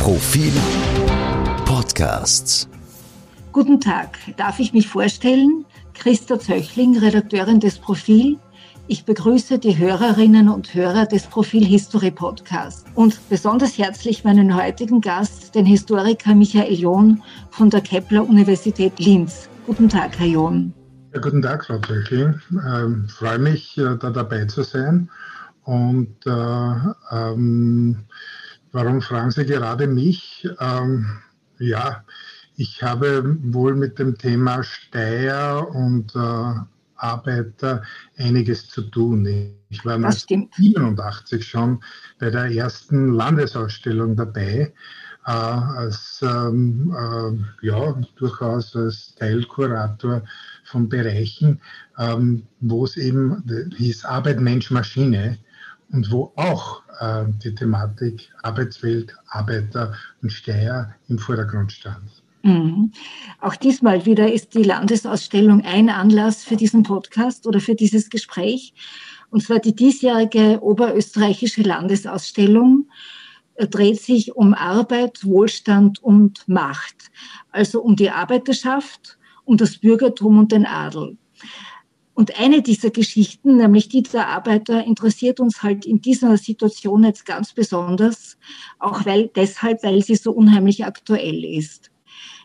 Profil Podcasts. Guten Tag, darf ich mich vorstellen? Christa Zöchling, Redakteurin des Profil. Ich begrüße die Hörerinnen und Hörer des Profil History Podcasts und besonders herzlich meinen heutigen Gast, den Historiker Michael John von der Kepler Universität Linz. Guten Tag, Herr John. Ja, guten Tag, Frau Zöchling. Ähm, freue mich, äh, da dabei zu sein. Und äh, ähm, warum fragen Sie gerade mich? Ähm, ja, ich habe wohl mit dem Thema Steier und äh, Arbeiter einiges zu tun. Ich war 1987 schon bei der ersten Landesausstellung dabei, äh, als ähm, äh, ja, durchaus als Teilkurator von Bereichen, ähm, wo es eben hieß Arbeit, Mensch, Maschine und wo auch äh, die Thematik Arbeitswelt, Arbeiter und Steuer im Vordergrund stand. Mhm. Auch diesmal wieder ist die Landesausstellung ein Anlass für diesen Podcast oder für dieses Gespräch. Und zwar die diesjährige oberösterreichische Landesausstellung äh, dreht sich um Arbeit, Wohlstand und Macht. Also um die Arbeiterschaft, um das Bürgertum und den Adel. Und eine dieser Geschichten, nämlich die der Arbeiter, interessiert uns halt in dieser Situation jetzt ganz besonders, auch weil, deshalb, weil sie so unheimlich aktuell ist.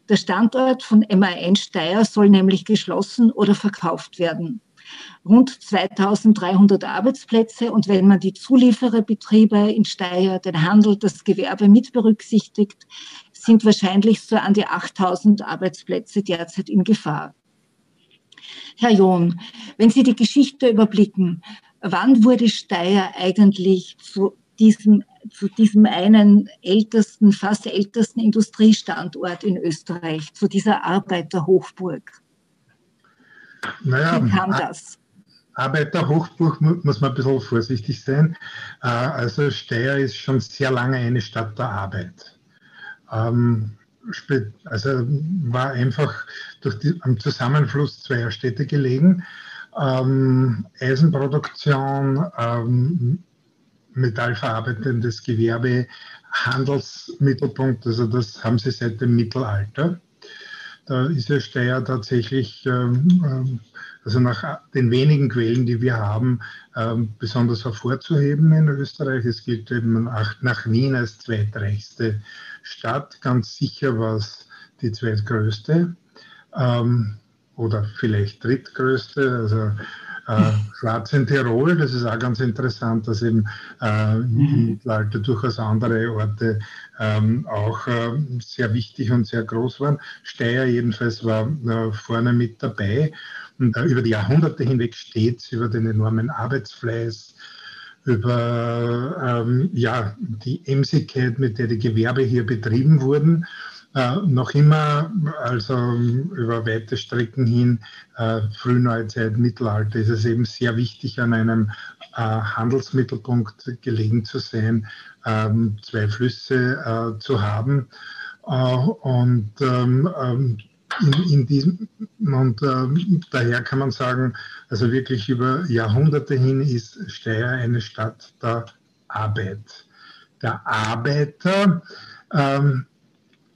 Der Standort von MAN Steyr soll nämlich geschlossen oder verkauft werden. Rund 2300 Arbeitsplätze und wenn man die Zuliefererbetriebe in Steyr, den Handel, das Gewerbe mit berücksichtigt, sind wahrscheinlich so an die 8000 Arbeitsplätze derzeit in Gefahr. Herr John, wenn Sie die Geschichte überblicken, wann wurde Steyr eigentlich zu diesem, zu diesem einen ältesten, fast ältesten Industriestandort in Österreich, zu dieser Arbeiterhochburg? Naja, Wie kam das? Arbeiterhochburg muss man ein bisschen vorsichtig sein. Äh, also Steyr ist schon sehr lange eine Stadt der Arbeit. Also war einfach durch die, am Zusammenfluss zweier Städte gelegen. Ähm, Eisenproduktion, ähm, metallverarbeitendes Gewerbe, Handelsmittelpunkt, also das haben sie seit dem Mittelalter. Da ist ja Steyr tatsächlich, ähm, ähm also nach den wenigen Quellen, die wir haben, ähm, besonders hervorzuheben in Österreich. Es gilt eben nach Wien als zweitreichste Stadt. Ganz sicher war es die zweitgrößte ähm, oder vielleicht drittgrößte. Also äh, Schwarz in Tirol, das ist auch ganz interessant, dass eben äh, im mhm. Mittelalter durchaus andere Orte ähm, auch äh, sehr wichtig und sehr groß waren. Steyr jedenfalls war äh, vorne mit dabei. Und äh, über die Jahrhunderte hinweg steht über den enormen Arbeitsfleiß, über ähm, ja, die Emsigkeit, mit der die Gewerbe hier betrieben wurden. Äh, noch immer, also über weite Strecken hin, äh, Frühneuzeit, Mittelalter, ist es eben sehr wichtig, an einem äh, Handelsmittelpunkt gelegen zu sein, ähm, zwei Flüsse äh, zu haben. Äh, und ähm, ähm in, in diesem, und äh, daher kann man sagen, also wirklich über Jahrhunderte hin ist Steyr eine Stadt der Arbeit. Der Arbeiter, ähm,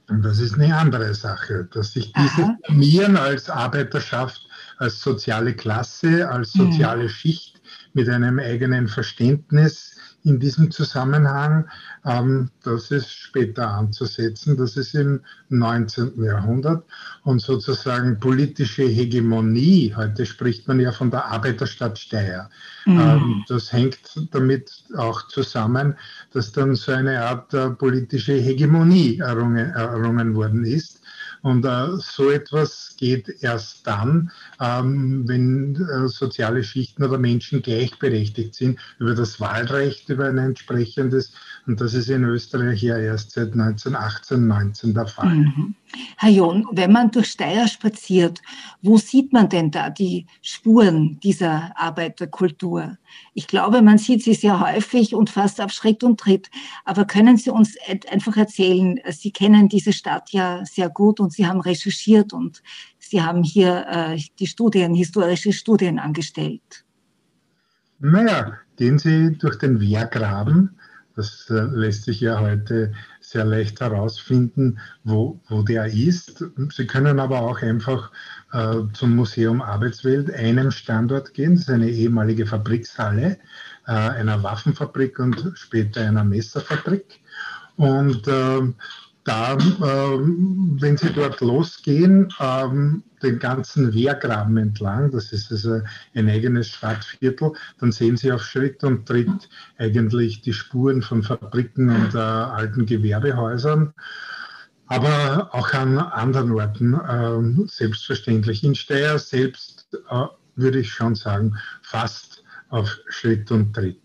und das ist eine andere Sache, dass sich diese formieren als Arbeiterschaft, als soziale Klasse, als mhm. soziale mhm. Schicht mit einem eigenen Verständnis in diesem Zusammenhang, ähm, das ist später anzusetzen, das ist im 19. Jahrhundert und sozusagen politische Hegemonie, heute spricht man ja von der Arbeiterstadt Steyr, mhm. ähm, das hängt damit auch zusammen, dass dann so eine Art äh, politische Hegemonie errungen, errungen worden ist und äh, so etwas geht erst dann, ähm, wenn äh, soziale Schichten oder Menschen gleichberechtigt sind über das Wahlrecht, über ein entsprechendes. Und das ist in Österreich ja erst seit 1918, 19 der Fall. Mhm. Herr John, wenn man durch Steyr spaziert, wo sieht man denn da die Spuren dieser Arbeiterkultur? Ich glaube, man sieht sie sehr häufig und fast auf Schritt und Tritt. Aber können Sie uns einfach erzählen, Sie kennen diese Stadt ja sehr gut und Sie haben recherchiert und Sie haben hier äh, die Studien, historische Studien angestellt. Naja, gehen Sie durch den Wehrgraben Das äh, lässt sich ja heute sehr leicht herausfinden, wo, wo der ist. Sie können aber auch einfach äh, zum Museum Arbeitswelt, einem Standort gehen. Das ist eine ehemalige Fabrikshalle äh, einer Waffenfabrik und später einer Messerfabrik. Und äh, da, ähm, wenn Sie dort losgehen, ähm, den ganzen Wehrgraben entlang, das ist also ein eigenes Stadtviertel, dann sehen Sie auf Schritt und Tritt eigentlich die Spuren von Fabriken und äh, alten Gewerbehäusern, aber auch an anderen Orten äh, selbstverständlich. In Steyr selbst äh, würde ich schon sagen, fast auf Schritt und Tritt.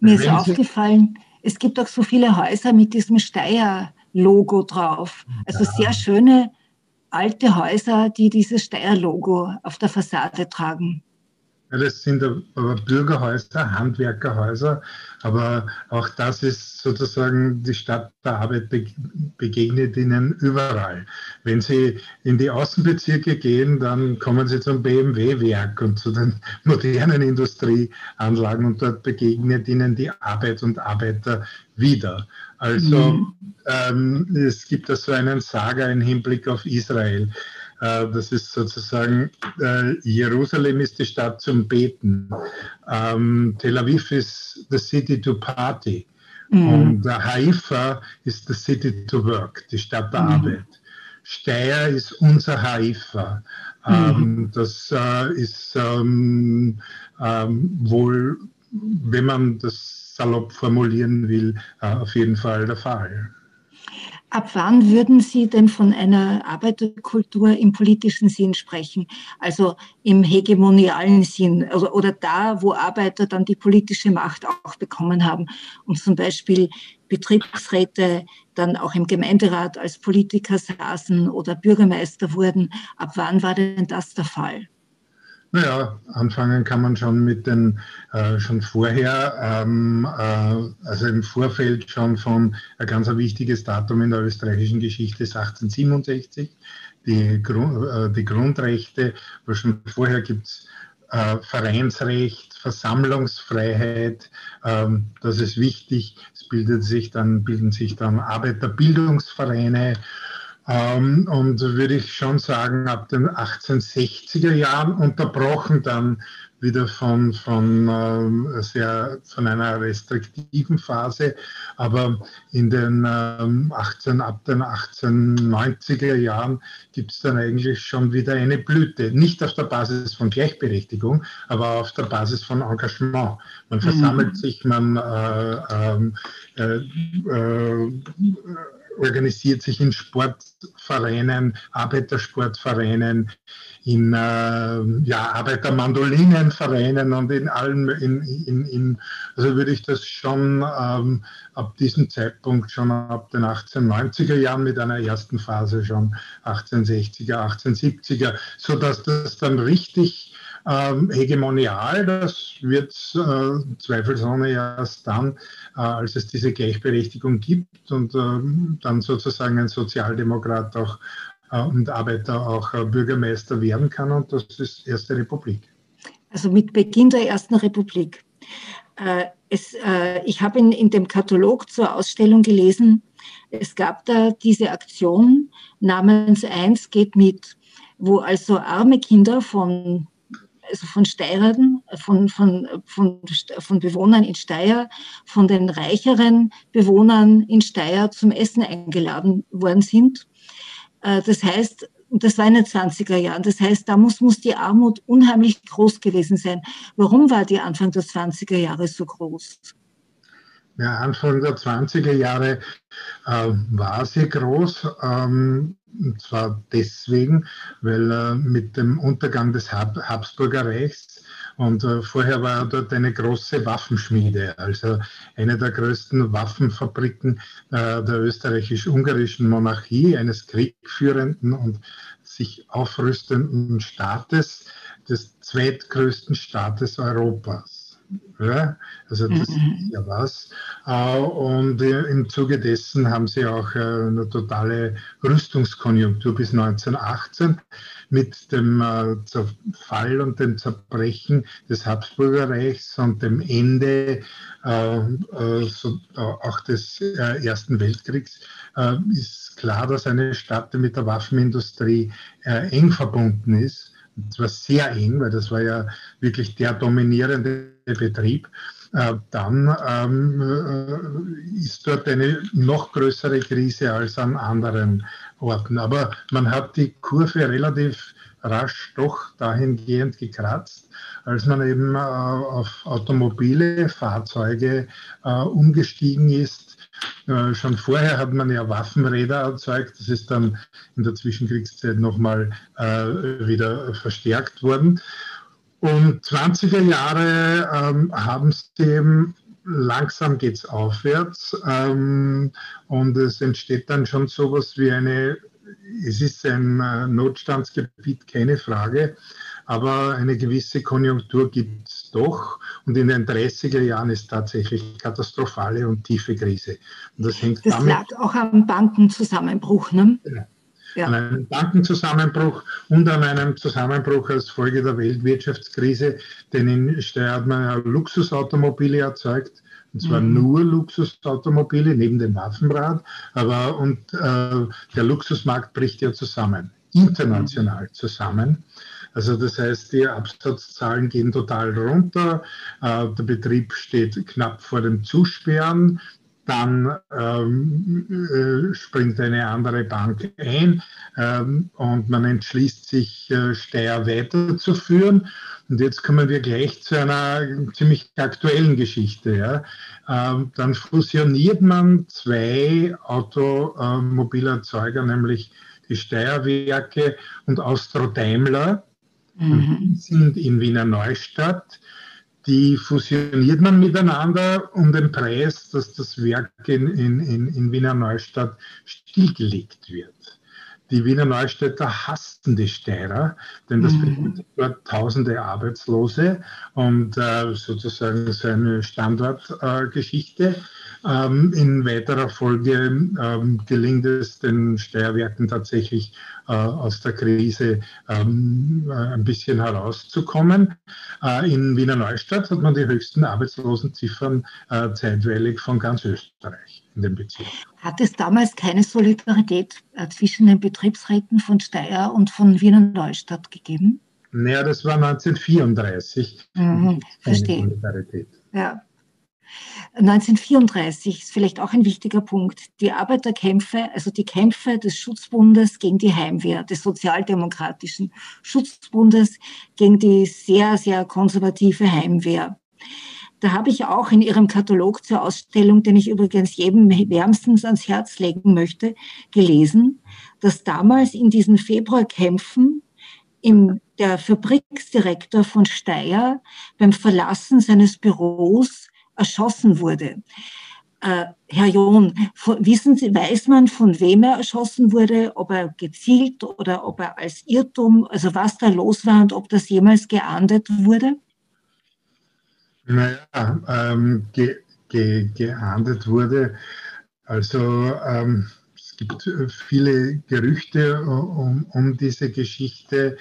Mir ist aufgefallen, es gibt auch so viele Häuser mit diesem Steyr Logo drauf. Also sehr schöne alte Häuser, die dieses Steyr-Logo auf der Fassade tragen. Ja, das sind aber Bürgerhäuser, Handwerkerhäuser, aber auch das ist sozusagen die Stadt der Arbeit begegnet ihnen überall. Wenn Sie in die Außenbezirke gehen, dann kommen Sie zum BMW-Werk und zu den modernen Industrieanlagen und dort begegnet ihnen die Arbeit und Arbeiter wieder. Also mhm. ähm, es gibt da so einen Saga im Hinblick auf Israel. Äh, das ist sozusagen, äh, Jerusalem ist die Stadt zum Beten. Ähm, Tel Aviv ist the city to party. Mhm. Und Haifa ist the city to work, die Stadt der mhm. Arbeit. Steyr ist unser Haifa. Ähm, mhm. Das äh, ist ähm, ähm, wohl, wenn man das salopp formulieren will, äh, auf jeden Fall der Fall. Ab wann würden Sie denn von einer Arbeiterkultur im politischen Sinn sprechen? Also im hegemonialen Sinn also, oder da, wo Arbeiter dann die politische Macht auch bekommen haben und zum Beispiel Betriebsräte dann auch im Gemeinderat als Politiker saßen oder Bürgermeister wurden. Ab wann war denn das der Fall? Naja, anfangen kann man schon mit den, äh, schon vorher, ähm, äh, also im Vorfeld schon von ein ganz wichtiges Datum in der österreichischen Geschichte ist 1867, die, Grund, äh, die Grundrechte, wo schon vorher gibt es äh, Vereinsrecht, Versammlungsfreiheit, ähm, das ist wichtig. Es bildet sich dann, bilden sich dann Arbeiterbildungsvereine ähm, und würde ich schon sagen, ab den 1860er Jahren unterbrochen dann wieder von, von, äh, sehr, von einer restriktiven Phase. Aber in den ähm, 18, ab den 1890er Jahren gibt es dann eigentlich schon wieder eine Blüte. Nicht auf der Basis von Gleichberechtigung, aber auf der Basis von Engagement. Man versammelt mhm. sich, man äh, ähm, äh, äh, organisiert sich in Sportvereinen, Arbeitersportvereinen, in äh, ja, Arbeitermandolinenvereinen und in allen, in, in, in, also würde ich das schon ähm, ab diesem Zeitpunkt, schon ab den 1890er Jahren mit einer ersten Phase schon 1860er, 1870er, sodass das dann richtig ähm, hegemonial, das wird äh, zweifelsohne erst dann, äh, als es diese Gleichberechtigung gibt und äh, dann sozusagen ein Sozialdemokrat auch äh, und Arbeiter auch äh, Bürgermeister werden kann und das ist Erste Republik. Also mit Beginn der Ersten Republik. Äh, es, ich habe in, in dem Katalog zur Ausstellung gelesen, es gab da diese Aktion namens Eins geht mit, wo also arme Kinder von also von Steirern, von, von, von, von Bewohnern in Steyr, von den reicheren Bewohnern in Steyr zum Essen eingeladen worden sind. Äh, das heißt, das war in den 20er Jahren. Das heißt, da muss, muss die Armut unheimlich groß gewesen sein. Warum war die Anfang der 20er Jahre so groß? Ja, Anfang der 20er Jahre äh, war sie groß. Ähm, und zwar deswegen, weil äh, mit dem Untergang des Hab Habsburger Reichs und äh, vorher war dort eine große Waffenschmiede, also eine der größten Waffenfabriken äh, der österreichisch-ungarischen Monarchie, eines kriegführenden und sich aufrüstenden Staates, des zweitgrößten Staates Europas. Ja, also das mhm. ist ja was. Äh, und im Zuge dessen haben sie auch äh, eine totale Rüstungskonjunktur bis 1918 mit dem äh, Zerfall und dem Zerbrechen des Habsburgerreichs und dem Ende auch des Ersten Weltkriegs ist klar, dass eine Stadt mit der Waffenindustrie eng verbunden ist das war sehr eng, weil das war ja wirklich der dominierende Betrieb. Äh, dann ähm, äh, ist dort eine noch größere Krise als an anderen Orten. Aber man hat die Kurve relativ rasch doch dahingehend gekratzt, als man eben äh, auf automobile Fahrzeuge äh, umgestiegen ist, äh, schon vorher hat man ja Waffenräder erzeugt. Das ist dann in der Zwischenkriegszeit nochmal wieder verstärkt worden. Und 20er Jahre ähm, haben sie eben langsam geht es aufwärts ähm, und es entsteht dann schon sowas wie eine, es ist ein äh, Notstandsgebiet, keine Frage, aber eine gewisse Konjunktur gibt es doch. Und in den 30er Jahren ist tatsächlich katastrophale und tiefe Krise. Und das hängt das damit, lag auch am Bankenzusammenbruch, ne? Genau. Ja. An einem Bankenzusammenbruch und an einem Zusammenbruch als Folge der Weltwirtschaftskrise, denn in Steyr hat man ja Luxusautomobile erzeugt, und zwar mhm. nur Luxusautomobile neben dem Waffenrad, aber und äh, der Luxusmarkt bricht ja zusammen, international mhm. zusammen. Also das heißt, die Absatzzahlen gehen total runter, äh, der Betrieb steht knapp vor dem Zusperren, dann ähm, äh, springt eine andere Bank ein ähm, und man entschließt sich, äh, Steyr weiterzuführen. Und jetzt kommen wir gleich zu einer ziemlich aktuellen Geschichte. Ja. Ähm, dann fusioniert man zwei Automobilerzeuger, nämlich die Steierwerke und Austro Daimler mhm. sind in Wiener Neustadt. Die fusioniert man miteinander um den Preis, dass das Werk in, in, in Wiener Neustadt stillgelegt wird. Die Wiener Neustädter hassten die Steirer, denn das mhm. bedeutet dort tausende Arbeitslose und äh, sozusagen so eine Standortgeschichte. Äh, ähm, in weiterer Folge ähm, gelingt es den Steuerwerken tatsächlich äh, aus der Krise ähm, äh, ein bisschen herauszukommen. Äh, in Wiener Neustadt hat man die höchsten Arbeitslosenziffern äh, zeitweilig von ganz Österreich in dem Bezirk. Hat es damals keine Solidarität äh, zwischen den Betriebsräten von Steyr und von Wiener Neustadt gegeben? Naja, das war 1934. Mhm, verstehe. Solidarität. Ja. 1934 ist vielleicht auch ein wichtiger Punkt. Die Arbeiterkämpfe, also die Kämpfe des Schutzbundes gegen die Heimwehr, des sozialdemokratischen Schutzbundes gegen die sehr, sehr konservative Heimwehr. Da habe ich auch in Ihrem Katalog zur Ausstellung, den ich übrigens jedem wärmstens ans Herz legen möchte, gelesen, dass damals in diesen Februarkämpfen im, der Fabriksdirektor von Steyr beim Verlassen seines Büros erschossen wurde. Äh, Herr John, wissen Sie, weiß man, von wem er erschossen wurde, ob er gezielt oder ob er als Irrtum, also was da los war und ob das jemals geahndet wurde? Naja, ähm, ge, ge, geahndet wurde. Also ähm, es gibt viele Gerüchte um, um diese Geschichte.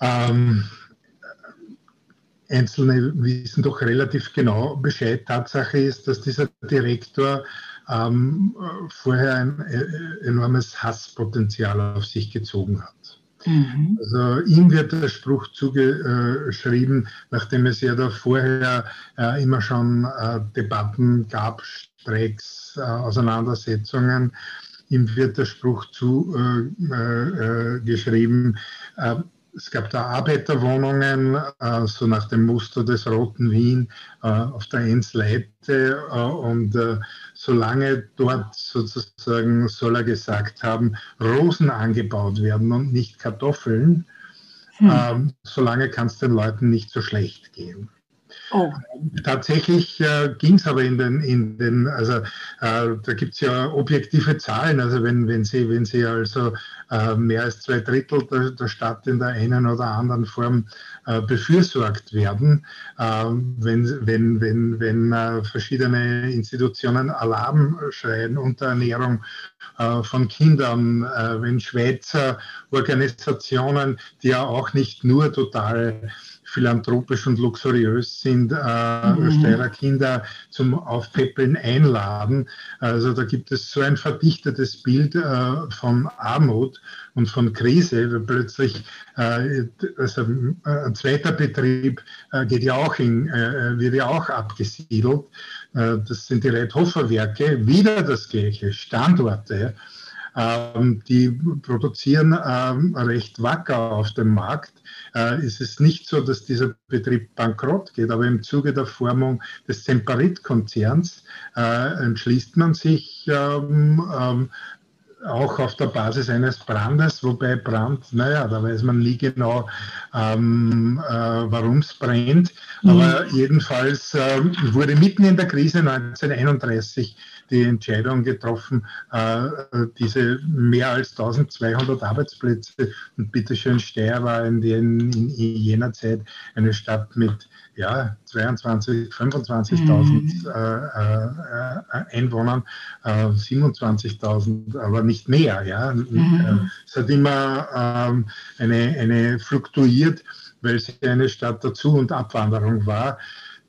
Ähm, Einzelne wissen doch relativ genau Bescheid. Tatsache ist, dass dieser Direktor ähm, vorher ein äh, enormes Hasspotenzial auf sich gezogen hat. Mhm. Also ihm wird der Spruch zugeschrieben, nachdem es ja da vorher äh, immer schon äh, Debatten gab, Streiks, äh, Auseinandersetzungen. Ihm wird der Spruch zugeschrieben, äh, äh, es gab da Arbeiterwohnungen, äh, so nach dem Muster des Roten Wien äh, auf der Ensleite. Äh, und äh, solange dort sozusagen, soll er gesagt haben, Rosen angebaut werden und nicht Kartoffeln, hm. Ähm, solange kann es den Leuten nicht so schlecht gehen. Oh. Tatsächlich äh, ging es aber in den, in den also äh, da gibt es ja objektive Zahlen. Also wenn, wenn Sie, wenn Sie also äh, mehr als zwei Drittel der, der, Stadt in der einen oder anderen Form äh, befürsorgt werden, ähm, wenn, wenn, wenn, wenn äh, verschiedene Institutionen Alarm schreien, Unterernährung äh, von Kindern, wenn Schweizer Organisationen, die ja auch nicht nur total philanthropisch und luxuriös sind, äh, mhm. Steirer Kinder zum Aufpäppeln einladen. Also da gibt es so ein verdichtetes Bild äh, von Armut und von Krise, weil plötzlich äh, also, äh, ein zweiter Betrieb äh, geht ja auch in, äh, wird ja auch abgesiedelt. das sind die Reithofer Werke, wieder das gleiche, Standorte. Ähm, die produzieren ähm, recht wacker auf dem Markt. Äh, ist es nicht so, dass dieser Betrieb bankrott geht, aber im Zuge der Formung des Semperit-Konzerns äh, entschließt man sich ähm, auch auf der Basis eines Brandes, wobei Brand, naja, da weiß man nie genau, ähm, äh, warum es brennt. Mhm. Aber jedenfalls äh, wurde mitten in der Krise 1931 die Entscheidung getroffen, äh, diese mehr als 1200 Arbeitsplätze, und bitteschön, Steyr war in, den, in, in jener Zeit eine Stadt mit ja, 22, 25.000 mhm. äh, äh, Einwohnern, äh, 27.000, aber nicht mehr. Ja. Mhm. Es hat immer ähm, eine, eine fluktuiert, weil sie eine Stadt dazu und Abwanderung war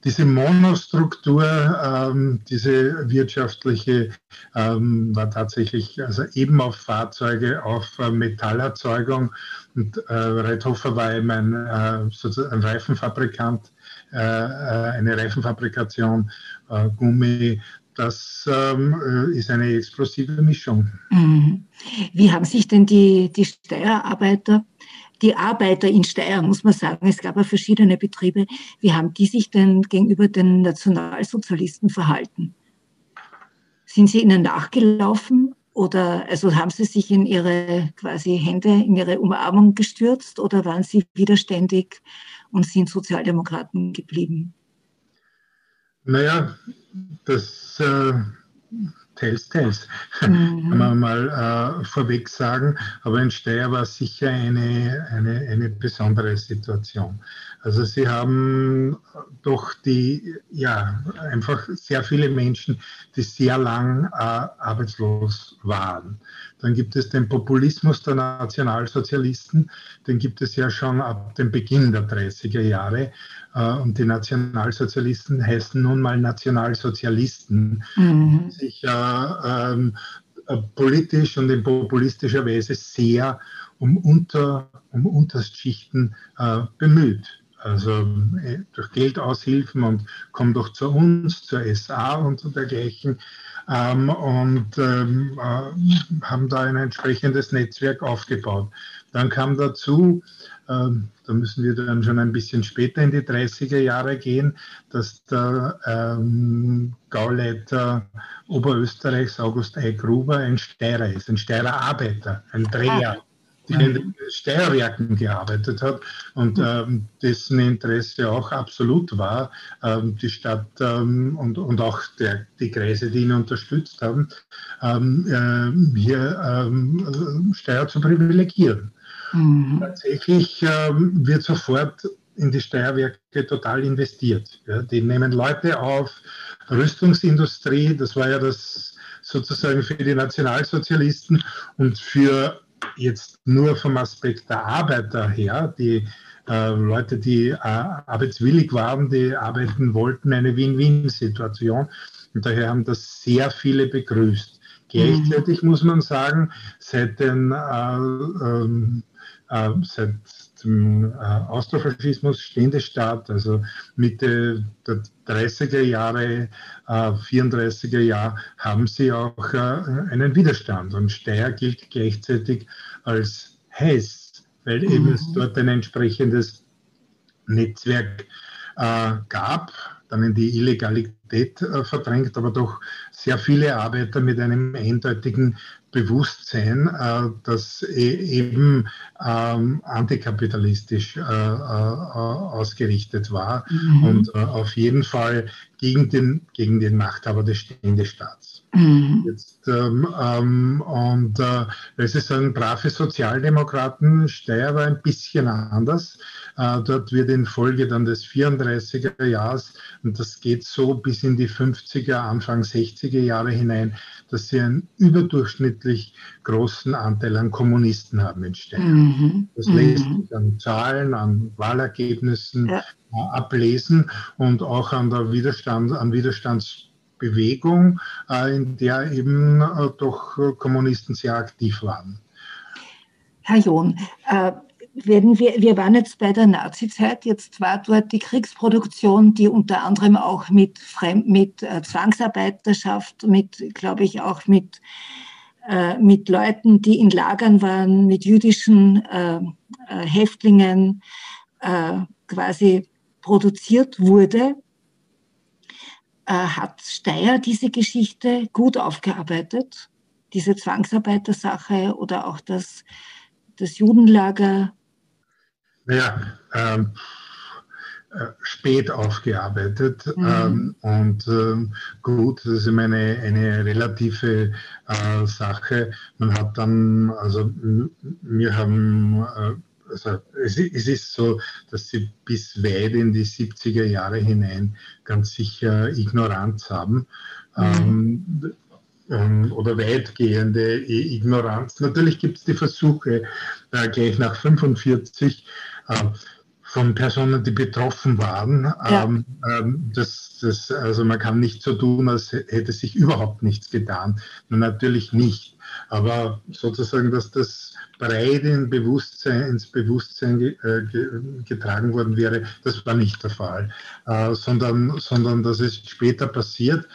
diese Monostruktur, ähm, diese wirtschaftliche, ähm, war tatsächlich also eben auf Fahrzeuge, auf äh, Metallerzeugung. Und äh, Reithofer war eben ein, äh, sozusagen ein Reifenfabrikant, äh, äh eine Reifenfabrikation, äh, Gummi. Das ähm, ist eine explosive Mischung. Mhm. Wie haben sich denn die, die Steuerarbeiter die Arbeiter in Steyr, muss man sagen, es gab ja verschiedene Betriebe, wie haben die sich denn gegenüber den Nationalsozialisten verhalten? Sind sie ihnen nachgelaufen oder also haben sie sich in ihre quasi Hände, in ihre Umarmung gestürzt oder waren sie widerständig und sind Sozialdemokraten geblieben? Naja, das äh, teils, teils, mhm. kann man mal äh, vorweg sagen. Aber in Steyr war sicher eine, eine, eine besondere Situation. Also sie haben doch die, ja, einfach sehr viele Menschen, die sehr lang äh, arbeitslos waren. Dann gibt es den Populismus der Nationalsozialisten, den gibt es ja schon ab dem Beginn der 30er Jahre. Äh, und die Nationalsozialisten heißen nun mal Nationalsozialisten, mhm. die sich äh, äh, politisch und in populistischer Weise sehr um, Unter, um Unterschichten äh, bemüht. Also äh, durch Geldaushilfen und komm doch zu uns, zur SA und dergleichen. Ähm, und ähm, äh, haben da ein entsprechendes Netzwerk aufgebaut. Dann kam dazu, ähm, da müssen wir dann schon ein bisschen später in die 30er Jahre gehen, dass der ähm, Gauleiter Oberösterreichs, August E. Gruber, ein Steirer ist, ein Steirer Arbeiter, ein Dreher. Der in den Steierwerken gearbeitet hat und ähm, dessen Interesse auch absolut war, ähm, die Stadt ähm, und, und auch der, die Kreise, die ihn unterstützt haben, ähm, äh, hier ähm, Steier zu privilegieren. Mhm. Tatsächlich ähm, wird sofort in die Steuerwerke total investiert. Ja, die nehmen Leute auf, Rüstungsindustrie, das war ja das sozusagen für die Nationalsozialisten und für jetzt nur vom Aspekt der Arbeiter her, die äh, Leute, die äh, arbeitswillig waren, die arbeiten wollten, eine Win-Win-Situation. Und daher haben das sehr viele begrüßt. Gleichzeitig mhm. muss man sagen, seit den äh, ähm, äh, seit dem äh, Austrofaschismus stehende Staat, also Mitte der 30er Jahre, äh, 34er Jahre, haben sie auch äh, einen Widerstand. Und Steyr gilt gleichzeitig als heiß, weil mhm. eben es dort ein entsprechendes Netzwerk äh, gab. dann in die Illegalität äh, verdrängt, aber doch sehr viele Arbeiter mit einem eindeutigen Bewusstsein, äh, das e eben ähm, antikapitalistisch äh, ausgerichtet war mhm. und auf jeden Fall gegen den, gegen den Machthaber des Ständestaats. Mhm. Jetzt, ähm, ähm, und äh, es ist ein brave Sozialdemokraten, Steyr war ein bisschen anders. Äh, dort wird in Folge dann des 34er Jahres, und das geht so bis in die 50er, Anfang 60er Jahre hinein, dass sie einen überdurchschnittlich großen Anteil an Kommunisten haben in Steyr. Mhm. Das lässt mhm. sich an Zahlen, an Wahlergebnissen ja. Äh, ablesen und auch an der Widerstand, an Widerstandsbewegung, äh, in der eben doch Kommunisten sehr aktiv waren. Herr John, werden wir, wir waren jetzt bei der Nazizeit, jetzt war dort die Kriegsproduktion, die unter anderem auch mit, Fremd, mit äh, Zwangsarbeiterschaft, mit, glaube ich, auch mit, äh, mit Leuten, die in Lagern waren, mit jüdischen äh, äh Häftlingen äh, quasi produziert wurde, äh, hat Steyer diese Geschichte gut aufgearbeitet, diese Zwangsarbeitersache oder auch das, das Judenlager naja, ähm, äh, spät aufgearbeitet mhm. ähm, und ähm, gut, das ist immer eine, eine relative äh, Sache. Man hat dann, also wir haben, äh, also es, es, ist so, dass sie bis weit in die 70er Jahre hinein ganz sicher Ignoranz haben. Mhm. Ähm, oder weitgehende Ignoranz. Natürlich gibt es die Versuche, äh, gleich nach 45 äh, von Personen, die betroffen waren. Ja. Ähm, ähm, das, das, also man kann nicht so tun, als hätte sich überhaupt nichts getan. Natürlich nicht. Aber sozusagen, dass das breit in Bewusstsein, ins Bewusstsein äh, getragen worden wäre, das war nicht der Fall, äh, sondern, sondern das ist später passiert.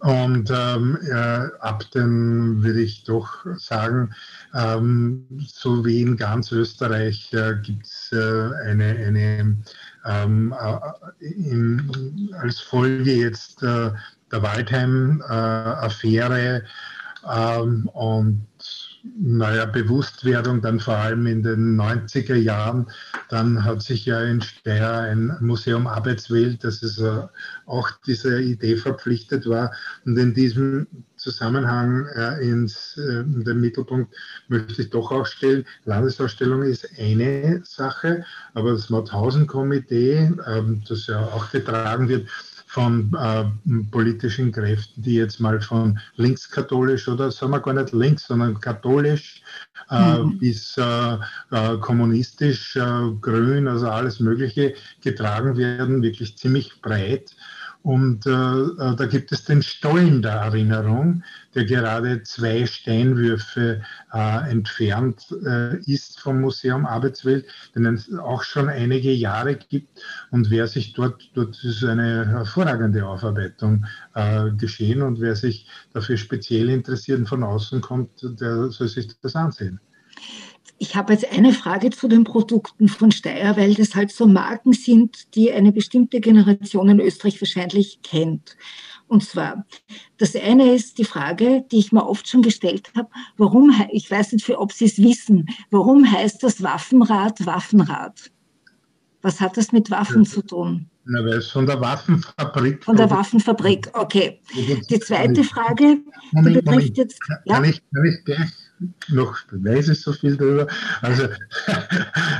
Und ähm, äh, ab dem würde ich doch sagen, ähm, so wie in ganz Österreich äh, gibt es äh, eine, eine ähm, äh, in, als Folge jetzt der Waldheim-Affäre ähm, und naja, Bewusstwerdung dann vor allem in den 90er Jahren. Dann hat sich ja in Steyr ein Museum Arbeitswelt, das ist äh, auch dieser Idee verpflichtet war. Und in diesem Zusammenhang äh, ins, äh, in den Mittelpunkt möchte ich doch auch stellen, Landesausstellung ist eine Sache, aber das Mauthausen-Komitee, äh, das ja auch getragen wird, von äh, politischen Kräften, die jetzt mal von linkskatholisch oder sagen wir gar nicht links, sondern katholisch äh, mhm. bis äh, äh kommunistisch, äh, grün, also alles Mögliche getragen werden, wirklich ziemlich breit. Und äh, äh, da gibt es den Stollen der Erinnerung, der gerade zwei Steinwürfe äh, entfernt äh, ist vom Museum Arbeitswelt, den es auch schon einige Jahre gibt. Und wer sich dort, dort ist eine hervorragende Aufarbeitung äh, geschehen und wer sich dafür speziell interessiert und von außen kommt, der soll sich das ansehen. Ich habe jetzt eine Frage zu den Produkten von Steyr, weil das halt so Marken sind, die eine bestimmte Generation in Österreich wahrscheinlich kennt. Und zwar, das eine ist die Frage, die ich mir oft schon gestellt habe, warum, ich weiß nicht, ob Sie es wissen, warum heißt das Waffenrad Waffenrad? Was hat das mit Waffen ja. zu tun? Na, weil es von der Waffenfabrik. Von der Waffenfabrik, okay. Die zweite Frage, die betrifft jetzt. Ja? Kann, ich, kann ich gleich noch weiß ich so viel darüber. Also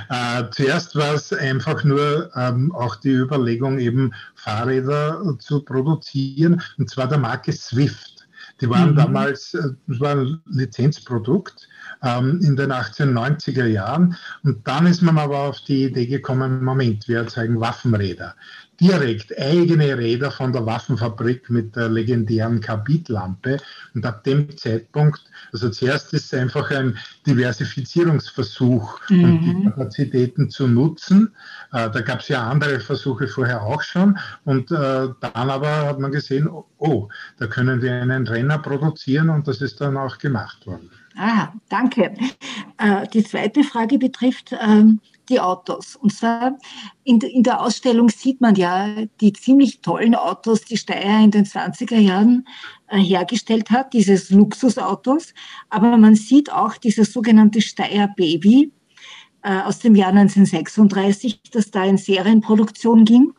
äh, zuerst war es einfach nur ähm, auch die Überlegung, eben Fahrräder zu produzieren, und zwar der Marke Swift. Die waren mhm. damals, äh, das war ein Lizenzprodukt ähm, in den 1890er Jahren. Und dann ist man aber auf die Idee gekommen, Moment, wir erzeugen Waffenräder direkt eigene Räder von der Waffenfabrik mit der legendären Kabitlampe. Und ab dem Zeitpunkt, also zuerst ist es einfach ein Diversifizierungsversuch, mhm. um die Kapazitäten zu nutzen. Äh, da gab es ja andere Versuche vorher auch schon. Und äh, dann aber hat man gesehen, oh, da können wir einen Renner produzieren und das ist dann auch gemacht worden. Ah, danke. Äh, die zweite Frage betrifft ähm, die Autos. Und zwar in, in der Ausstellung sieht man ja die ziemlich tollen Autos, die Steyr in den 20er Jahren äh, hergestellt hat, dieses Luxusautos. Aber man sieht auch dieses sogenannte Steyr Baby äh, aus dem Jahr 1936, das da in Serienproduktion ging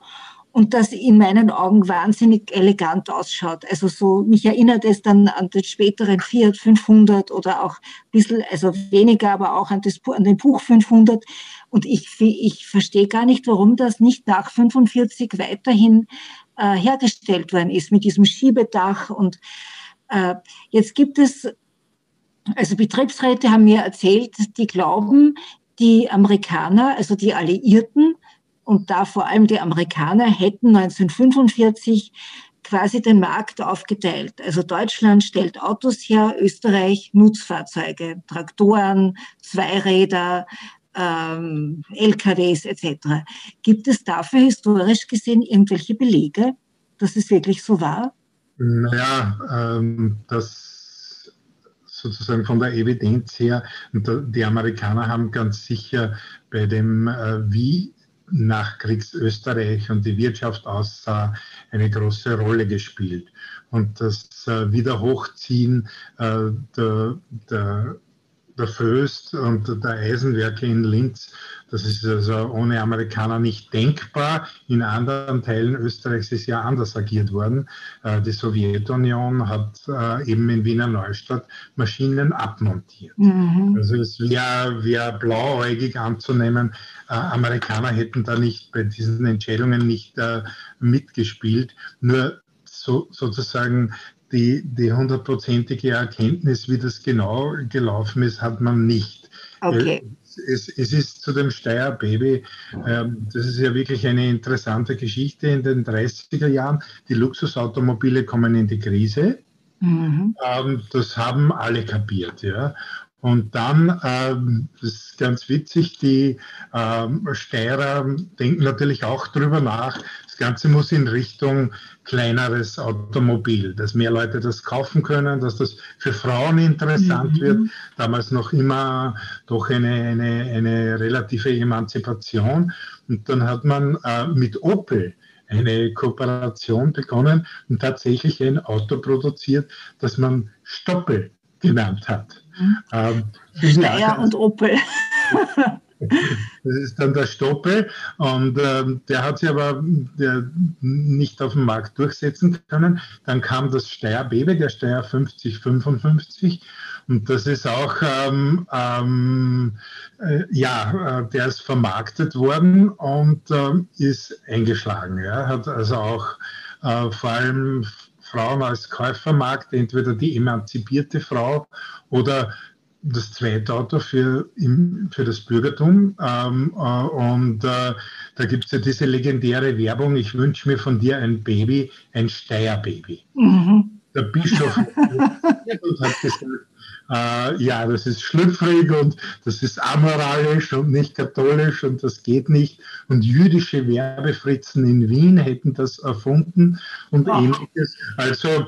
und das in meinen Augen wahnsinnig elegant ausschaut. Also so, mich erinnert es dann an den späteren Fiat 500 oder auch ein bisschen, also weniger, aber auch an, das, an den Buch 500. Und ich, ich verstehe gar nicht, warum das nicht nach 45 weiterhin äh, hergestellt worden ist mit diesem Schiebedach. Und äh, jetzt gibt es, also Betriebsräte haben mir erzählt, die glauben, die Amerikaner, also die Alliierten, und da vor allem die Amerikaner hätten 1945 quasi den Markt aufgeteilt. Also Deutschland stellt Autos her, Österreich Nutzfahrzeuge, Traktoren, Zweiräder, ähm, LKWs etc. Gibt es dafür historisch gesehen irgendwelche Belege, dass es wirklich so war? Naja, ähm, das sozusagen von der Evidenz her, die Amerikaner haben ganz sicher bei dem, äh, wie Nachkriegsösterreich und die Wirtschaft aussah, eine große Rolle gespielt. Und das äh, Wiederhochziehen äh, der, der der Föst und der Eisenwerke in Linz, das ist also ohne Amerikaner nicht denkbar. In anderen Teilen Österreichs ist ja anders agiert worden. Äh, die Sowjetunion hat äh, eben in Wiener Neustadt Maschinen abmontiert. Mhm. Also es wäre wär blauäugig anzunehmen, Amerikaner hätten da nicht bei diesen Entscheidungen nicht mitgespielt. Nur so, sozusagen die, die hundertprozentige Erkenntnis, wie das genau gelaufen ist, hat man nicht. Okay. Es, es ist zu dem Steyr Baby, ähm, das ist ja wirklich eine interessante Geschichte in den 30er Jahren. Die Luxusautomobile kommen in die Krise. Mhm. Ähm, das haben alle kapiert. Ja. Und dann, ähm, das ist ganz witzig, die ähm, Steirer denken natürlich auch darüber nach, das Ganze muss in Richtung kleineres Automobil, dass mehr Leute das kaufen können, dass das für Frauen interessant mhm. wird. Damals noch immer doch eine, eine, eine relative Emanzipation. Und dann hat man äh, mit Opel eine Kooperation begonnen und tatsächlich ein Auto produziert, das man Stoppel genannt hat. Ähm, Steyr und Opel. Das ist dann der Stoppel und äh, der hat sich aber der, nicht auf dem Markt durchsetzen können. Dann kam das Steyr Baby, der Steyr 5055 und das ist auch, ähm, ähm, äh, ja, äh, der ist vermarktet worden und äh, ist eingeschlagen. Ja, hat also auch äh, vor allem Frauen als Käufermarkt, entweder die emanzipierte Frau oder das zweite Auto für, für das Bürgertum. Ähm, äh, und äh, da gibt es ja diese legendäre Werbung, ich wünsche mir von dir ein Baby, ein Steierbaby. Mhm. Der Bischof hat gesagt, äh, ja, das ist schlüpfrig und das ist amoralisch und nicht katholisch und das geht nicht. Und jüdische Werbefritzen in Wien hätten das erfunden und wow. ähnliches. Also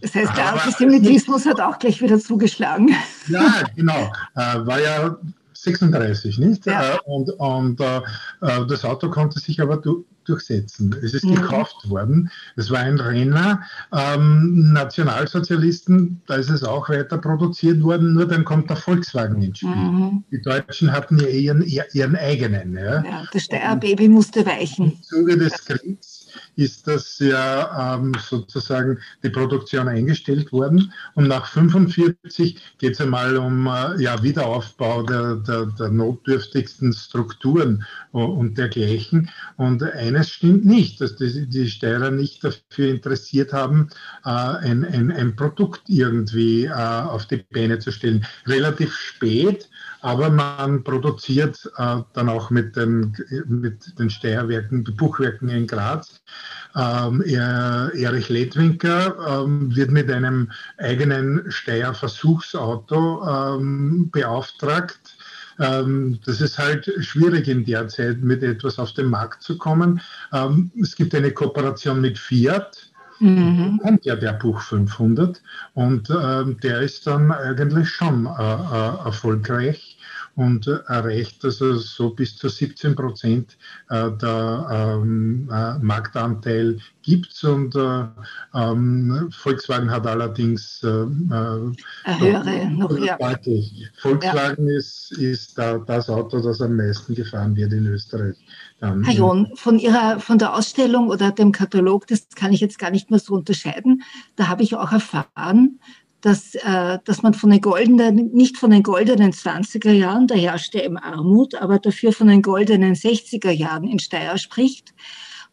das heißt, der Antisemitismus hat auch gleich wieder zugeschlagen. Ja, genau. Äh, war ja 36, nicht? Ja. Äh, und und äh, äh, das Auto konnte sich aber du, durchsetzen. Es ist mhm. gekauft worden. Es war ein Renner. Ähm, Nationalsozialisten, da ist es auch weiter produziert worden, nur dann kommt der Volkswagen ins Spiel. Mhm. Die Deutschen hatten ja ihren, ihren eigenen. Ja, ja das Steuerbaby musste weichen. Im Zuge des Kriegs ist das ja ähm, sozusagen die Produktion eingestellt worden. Und nach 45 geht es einmal um äh, ja, Wiederaufbau der, der, der notdürftigsten Strukturen und dergleichen. Und eines stimmt nicht, dass die, die Steirer nicht dafür interessiert haben, äh, ein, ein, ein Produkt irgendwie äh, auf die Beine zu stellen. Relativ spät aber man produziert äh, dann auch mit den, mit den Steierwerken, Buchwerken in Graz. Ähm, Erich Ledwinker ähm, wird mit einem eigenen Steier-Versuchsauto ähm, beauftragt. Ähm, das ist halt schwierig in der Zeit, mit etwas auf den Markt zu kommen. Ähm, es gibt eine Kooperation mit Fiat. Mhm. kommt ja der Buch 500 und äh, der ist dann eigentlich schon äh, äh, erfolgreich und erreicht also so bis zu 17 Prozent äh, der ähm, äh, Marktanteil gibt und äh, ähm, Volkswagen hat allerdings äh, höhere noch ja. deutlich. Volkswagen ja. ist, ist da, das Auto, das am meisten gefahren wird in Österreich. Dann, Herr John, von, Ihrer, von der Ausstellung oder dem Katalog, das kann ich jetzt gar nicht mehr so unterscheiden. Da habe ich auch erfahren, dass, äh, dass man von den goldenen, nicht von den goldenen 20er Jahren, da herrschte eben Armut, aber dafür von den goldenen 60er Jahren in Steyr spricht.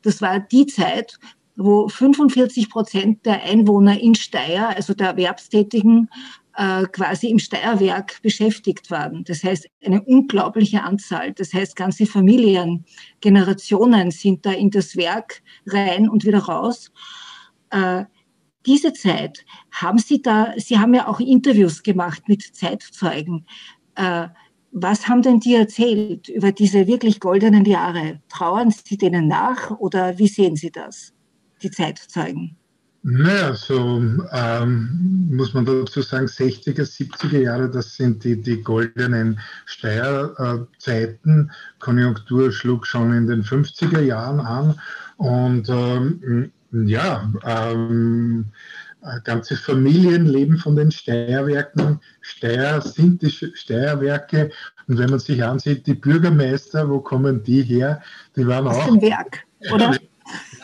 Das war die Zeit, wo 45 Prozent der Einwohner in Steyr, also der Erwerbstätigen, äh, quasi im Steierwerk beschäftigt waren. Das heißt, eine unglaubliche Anzahl. Das heißt, ganze Familien, Generationen sind da in das Werk rein und wieder raus. Äh, diese Zeit, haben Sie da, Sie haben ja auch Interviews gemacht mit Zeitzeugen. Äh, was haben denn die erzählt über diese wirklich goldenen Jahre? Trauern Sie denen nach oder wie sehen Sie das, die Zeitzeugen? Naja, so ähm, muss man dazu sagen, 60er, 70er Jahre, das sind die, die goldenen Steuerzeiten. Konjunktur schlug schon in den 50er Jahren an und ähm, ja, ähm, ganze Familien leben von den Steuerwerken. Steuer sind die Steuerwerke. Und wenn man sich ansieht, die Bürgermeister, wo kommen die her? Die waren Aus auch. Aus dem Werk, oder?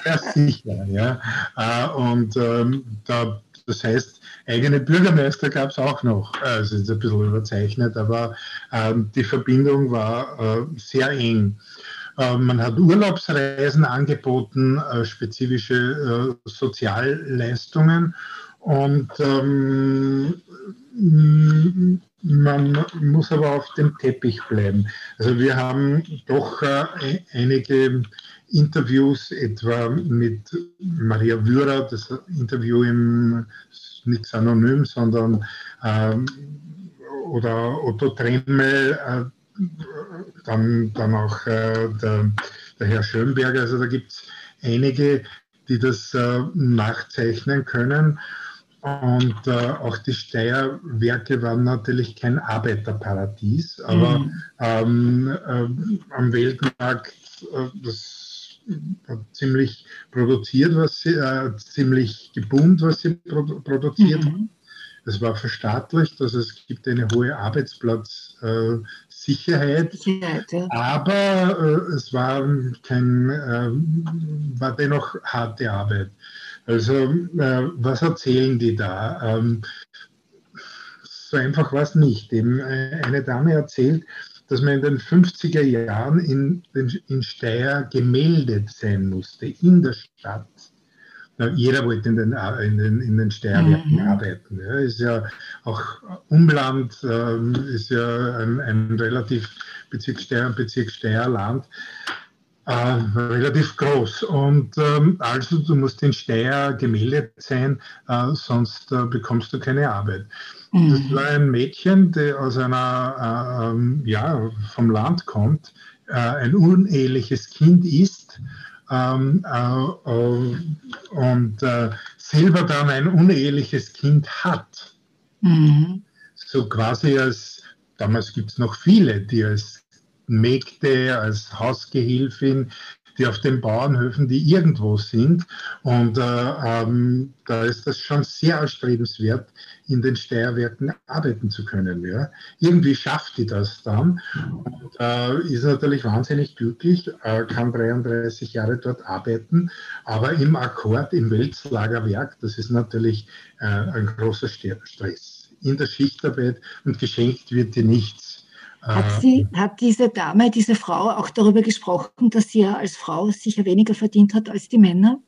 Ja, sicher, ja. Äh, und ähm, da, das heißt, eigene Bürgermeister gab es auch noch. Also ist ein bisschen überzeichnet, aber ähm, die Verbindung war äh, sehr eng. Äh, man hat Urlaubsreisen angeboten, äh, spezifische äh, Sozialleistungen und ähm, man muss aber auf dem Teppich bleiben. Also wir haben doch äh, einige Interviews, etwa mit Maria Würer, das Interview im nichts anonym, sondern ähm, oder Otto Tremmel, äh, dann, dann auch äh, der, der, Herr Schönberger. Also da gibt es einige, die das äh, nachzeichnen können. Und äh, auch die Steierwerke waren natürlich kein Arbeiterparadies, aber mhm. ähm, äh, am Weltmarkt äh, das hat ziemlich produziert, was sie, äh, ziemlich geboomt, was sie produ produziert mhm. Es war verstaatlicht, also es gibt eine hohe Arbeitsplatzsicherheit, Sicherheit, ja. aber äh, es war, kein, äh, war dennoch harte Arbeit. Also äh, was erzählen die da? Ähm, so einfach war es nicht. Eben, äh, eine Dame erzählt, dass man in den 50er Jahren in, in Steyr gemeldet sein musste, in der Stadt jeder wollte in den, in den, in den Steierwerken mhm. arbeiten. Ja. Ist ja auch Umland, ähm, ist ja ein, ein relativ Bezirk Steyr, Bezirk Steierland. Äh, relativ groß. Und ähm, also du musst in Steyr gemeldet sein, äh, sonst äh, bekommst du keine Arbeit. Mhm. Das war ein Mädchen, der aus einer, äh, ähm, ja, vom Land kommt, äh, ein uneheliches Kind ist ähm, äh, äh, und äh, selber dann ein uneheliches Kind hat. Mhm. So quasi als, damals gibt es noch viele, die als Mägde, als Hausgehilfin die auf den Bauernhöfen, die irgendwo sind. Und äh, ähm, da ist das schon sehr erstrebenswert, in den Steierwerken arbeiten zu können. Ja. Irgendwie schafft die das dann und äh, ist natürlich wahnsinnig glücklich, äh, kann 33 Jahre dort arbeiten, aber im Akkord, im Weltslagerwerk, das ist natürlich äh, ein großer Stress in der Schichtarbeit und geschenkt wird dir nichts. Hat, sie, hat diese Dame, diese Frau auch darüber gesprochen, dass sie ja als Frau sicher weniger verdient hat als die Männer?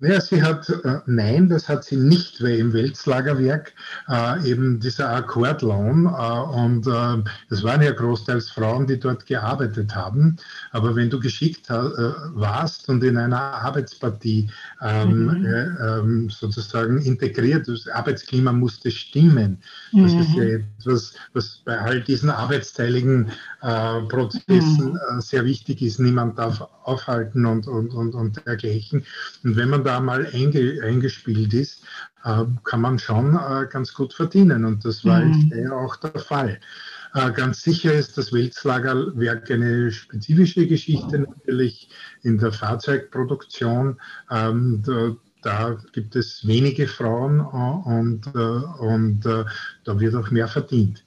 Naja, sie hat, äh, nein, das hat sie nicht, weil im Weltslagerwerk äh, eben dieser Akkordlohn äh, und äh, es waren ja großteils Frauen, die dort gearbeitet haben, aber wenn du geschickt äh, warst und in einer Arbeitspartie ähm, mhm. Äh, ähm, sozusagen integriert, das Arbeitsklima musste stimmen. Das mhm. ist ja etwas, was bei all diesen arbeitsteiligen Prozessen mhm. sehr wichtig ist. Niemand darf aufhalten und, und, und, und dergleichen. Und wenn man da mal einge, eingespielt ist, äh, kann man schon äh, ganz gut verdienen. Und das war mhm. auch der Fall. Äh, ganz sicher ist das Welzlagerwerk eine spezifische Geschichte natürlich in der Fahrzeugproduktion. Ähm, da, da gibt es wenige Frauen äh, und, äh, und da wird auch mehr verdient.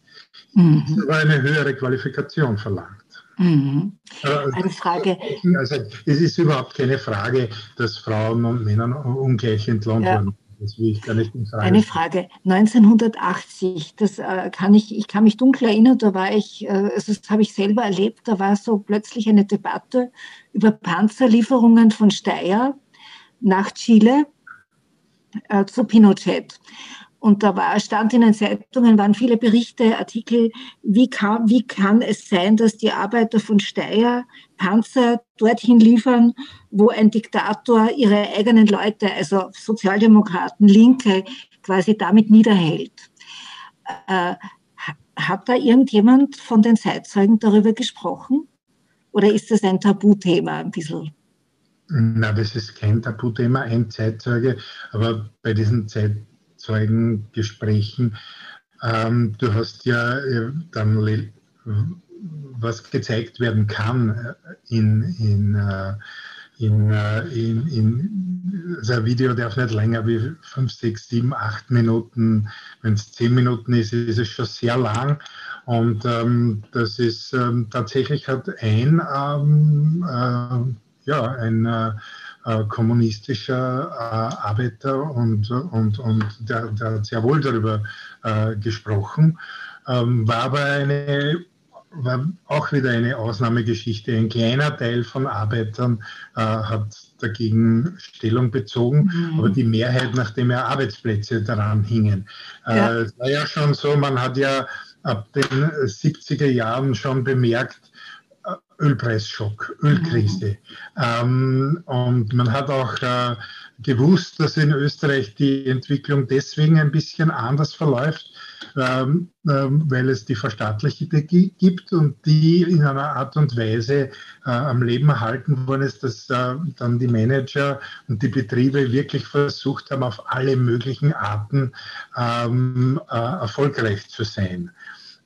Mhm. Das war eine höhere Qualifikation verlangt. Mhm. Eine Frage. Also es ist überhaupt keine Frage, dass Frauen und Männer ungleich entlohnt ja. werden. Das will ich gar nicht in Frage. Eine Frage. 1980, das äh, kann ich, ich kann mich dunkel erinnern, da war ich, äh, also das habe ich selber erlebt, da war so plötzlich eine Debatte über Panzerlieferungen von Steyr nach Chile äh, zu Pinochet. Und da war, stand in den Zeitungen, waren viele Berichte, Artikel, wie kann, wie kann es sein, dass die Arbeiter von Steyr Panzer dorthin liefern, wo ein Diktator ihre eigenen Leute, also Sozialdemokraten, Linke, quasi damit niederhält. Äh, hat da irgendjemand von den Zeitzeugen darüber gesprochen? Oder ist das ein Tabuthema ein bisschen? Na, das ist kein Tabuthema, ein Zeitzeuge, aber bei diesen Zeitungen Zeugengesprächen. Ähm, du hast ja äh, dann, was gezeigt werden kann äh, in, in, äh, in, in, in, also ein Video darf nicht länger wie 5, 6, 7, 8 Minuten. Wenn es 10 Minuten ist, ist es schon sehr lang. Und ähm, das ist ähm, tatsächlich hat ein, ähm, äh, ja, ein äh, kommunistischer äh, Arbeiter und, und, und der, der hat sehr wohl darüber äh, gesprochen. Ähm, war aber eine, war auch wieder eine Ausnahmegeschichte. Ein kleiner Teil von Arbeitern äh, hat dagegen Stellung bezogen, mhm. aber die Mehrheit, nachdem ja Arbeitsplätze daran hingen. Äh, ja. Es war ja schon so, man hat ja ab den 70er Jahren schon bemerkt, Ölpreisschock, Ölkrise. Mhm. Ähm, und man hat auch äh, gewusst, dass in Österreich die Entwicklung deswegen ein bisschen anders verläuft, ähm, ähm, weil es die Verstaatlichung gibt und die in einer Art und Weise äh, am Leben erhalten worden ist, dass äh, dann die Manager und die Betriebe wirklich versucht haben, auf alle möglichen Arten ähm, äh, erfolgreich zu sein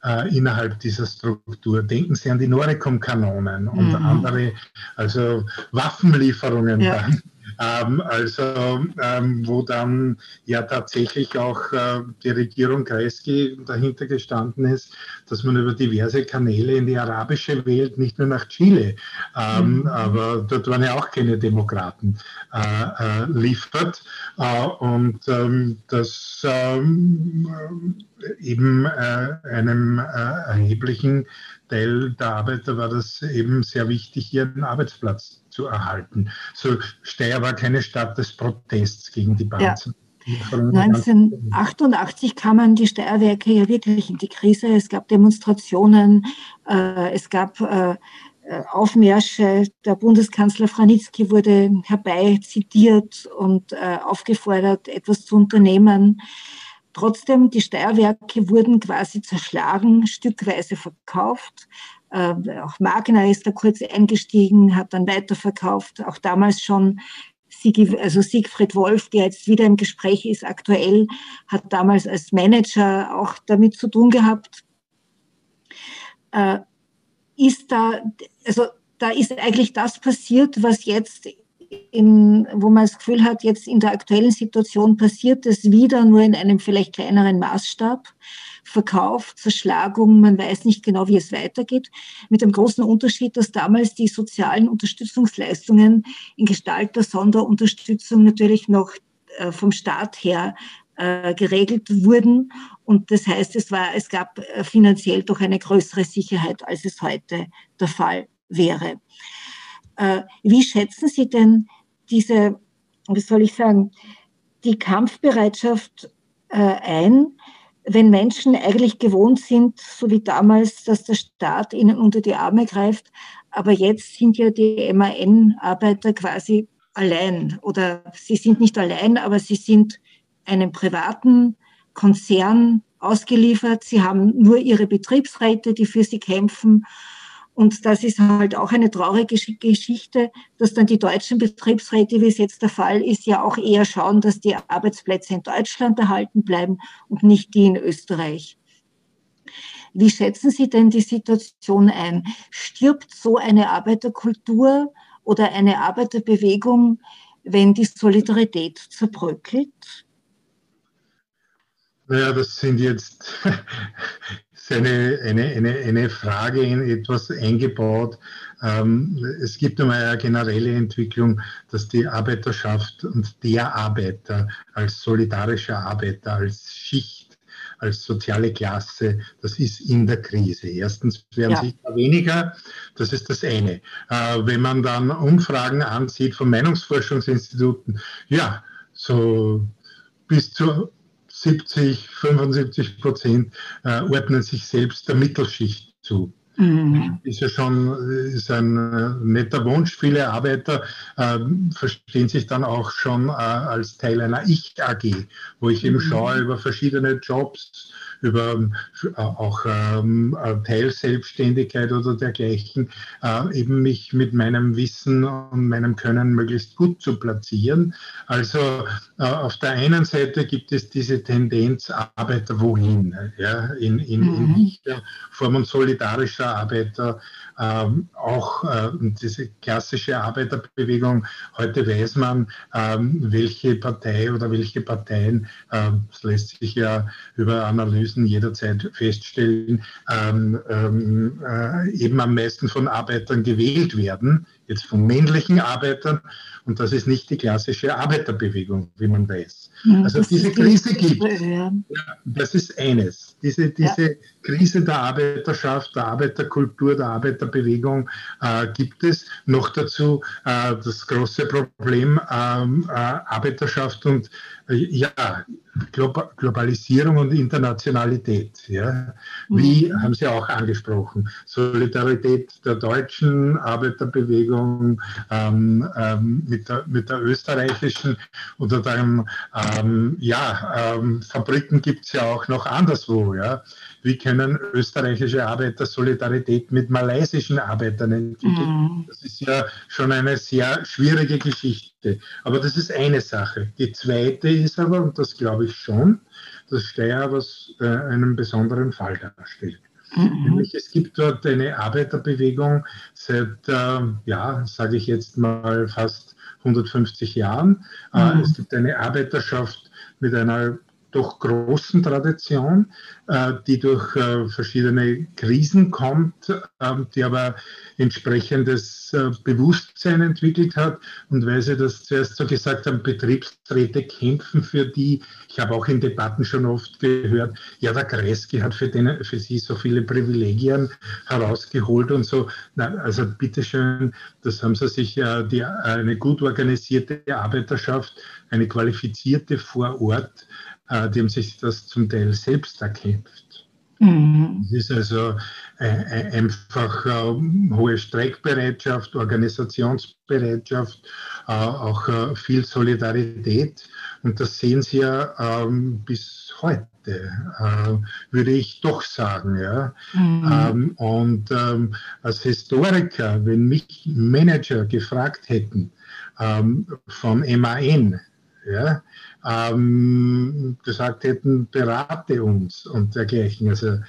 äh, innerhalb dieser Struktur. Denken Sie an die Noricum-Kanonen und mhm. andere, also Waffenlieferungen ja. dann. Ähm, also ähm, wo dann ja tatsächlich auch äh, die Regierung Kreisky dahinter gestanden ist, dass man über diverse Kanäle in die arabische Welt, nicht nur nach Chile, ähm, mhm. aber dort waren ja auch keine Demokraten, äh, äh, liefert. Äh, und ähm, das ähm, eben äh, einem äh, erheblichen Teil der Arbeiter war das eben sehr wichtig, ihren Arbeitsplatz zu erhalten. So Steyr war keine Stadt des Protests gegen die Panzer. Ja. 1988 kamen die Steierwerke ja wirklich in die Krise. Es gab Demonstrationen, äh, es gab äh, äh Aufmärsche. Der Bundeskanzler Franitzky wurde herbei zitiert und äh, aufgefordert, etwas zu unternehmen. Trotzdem, die Steierwerke wurden quasi zerschlagen, stückweise verkauft. Äh, auch Magna ist da kurz eingestiegen, hat dann weiterverkauft. Auch damals schon Sieg, also Siegfried Wolf, der jetzt wieder im Gespräch ist, aktuell, hat damals als Manager auch damit zu tun gehabt. Äh, ist da, also da ist eigentlich das passiert, was jetzt in, wo man das Gefühl hat, jetzt in der aktuellen Situation passiert es wieder, nur in einem vielleicht kleineren Maßstab. Verkauf, Zerschlagung, man weiß nicht genau, wie es weitergeht. Mit dem großen Unterschied, dass damals die sozialen Unterstützungsleistungen in Gestalt der Sonderunterstützung natürlich noch äh, vom Staat her äh, geregelt wurden. Und das heißt, es, war, es gab äh, finanziell doch eine größere Sicherheit, als es heute der Fall wäre. Äh, wie schätzen Sie denn diese, wie soll ich sagen, die Kampfbereitschaft äh, ein, wenn Menschen eigentlich gewohnt sind, so wie damals, dass der Staat ihnen unter die Arme greift, aber jetzt sind ja die MAN-Arbeiter quasi allein oder sie sind nicht allein, aber sie sind einem privaten Konzern ausgeliefert. Sie haben nur ihre Betriebsräte, die für sie kämpfen und das ist halt auch eine traurige Geschichte, dass dann die deutschen Betriebsräte, wie es jetzt der Fall ist, ja auch eher schauen, dass die Arbeitsplätze in Deutschland erhalten bleiben und nicht die in Österreich. Wie schätzen Sie denn die Situation ein? Stirbt so eine Arbeiterkultur oder eine Arbeiterbewegung, wenn die Solidarität zerbröckelt? Naja, das sind jetzt eine, eine, eine, eine Frage in etwas eingebaut. Ähm, es gibt einmal eine generelle Entwicklung, dass die Arbeiterschaft und der Arbeiter als solidarischer Arbeiter, als Schicht, als soziale Klasse, das ist in der Krise. Erstens werden ja. sie weniger, das ist das eine. Äh, wenn man dann Umfragen ansieht von Meinungsforschungsinstituten, ja, so bis zu 70, 75 Prozent äh, ordnen sich selbst der Mittelschicht zu. Mhm. Ist ja schon ist ein äh, netter Wunsch. Viele Arbeiter äh, verstehen sich dann auch schon äh, als Teil einer Ich-AG, wo ich eben mhm. schaue über verschiedene Jobs, über äh, auch ähm, äh, Teilselbstständigkeit oder dergleichen, äh, eben mich mit meinem Wissen und meinem Können möglichst gut zu platzieren. Also auf der einen Seite gibt es diese Tendenz, Arbeiter wohin, ja, in, in, mhm. in Form und solidarischer Arbeiter ähm, auch äh, diese klassische Arbeiterbewegung, heute weiß man, ähm, welche Partei oder welche Parteien, äh, das lässt sich ja über Analysen jederzeit feststellen, ähm, ähm äh, eben am meisten von Arbeitern gewählt werden, jetzt von männlichen Arbeitern. Und das ist nicht die klassische Arbeiterbewegung, wie man weiß. Also diese Krise gibt ja. Das ist eines. Diese, diese ja. Krise der Arbeiterschaft, der Arbeiterkultur, der Arbeiterbewegung äh, gibt es. Noch dazu äh, das große Problem ähm, äh, Arbeiterschaft und äh, ja, Globalisierung und Internationalität. Ja. Wie mhm. haben Sie auch angesprochen? Solidarität der deutschen Arbeiterbewegung ähm, ähm, mit, der, mit der österreichischen oder dann, ähm, ja, ähm, Fabriken gibt es ja auch noch anderswo. Ja. Wie können österreichische Arbeiter Solidarität mit malaysischen Arbeitern entwickeln? Mhm. Das ist ja schon eine sehr schwierige Geschichte. Aber das ist eine Sache. Die zweite ist aber, und das glaube ich schon, dass Steyr was äh, einen besonderen Fall darstellt. Mhm. Nämlich es gibt dort eine Arbeiterbewegung seit, äh, ja, sage ich jetzt mal fast 150 Jahren. Äh, mhm. es gibt eine Arbeiterschaft mit einer doch großen Tradition, äh, die durch äh, verschiedene Krisen kommt, ähm, die aber entsprechendes äh, Bewusstsein entwickelt hat. Und weil Sie das zuerst so gesagt haben, Betriebsräte kämpfen für die. Ich habe auch in Debatten schon oft gehört, ja, der Kreisky hat für, den, für Sie so viele Privilegien herausgeholt und so. Na, also bitteschön, das haben Sie sich die, eine gut organisierte Arbeiterschaft, eine qualifizierte vor Ort äh, die haben sich das zum Teil selbst erkämpft. Mhm. Es ist also äh, äh, einfach äh, hohe Streikbereitschaft, Organisationsbereitschaft, äh, auch äh, viel Solidarität. Und das sehen Sie ja ähm, bis heute, würde ich doch sagen. Ja? Mhm. Ähm, und ähm, als Historiker, wenn mich Manager gefragt hätten ähm, vom MAN, ja, ähm, gesagt hätten, berate uns und dergleichen. Also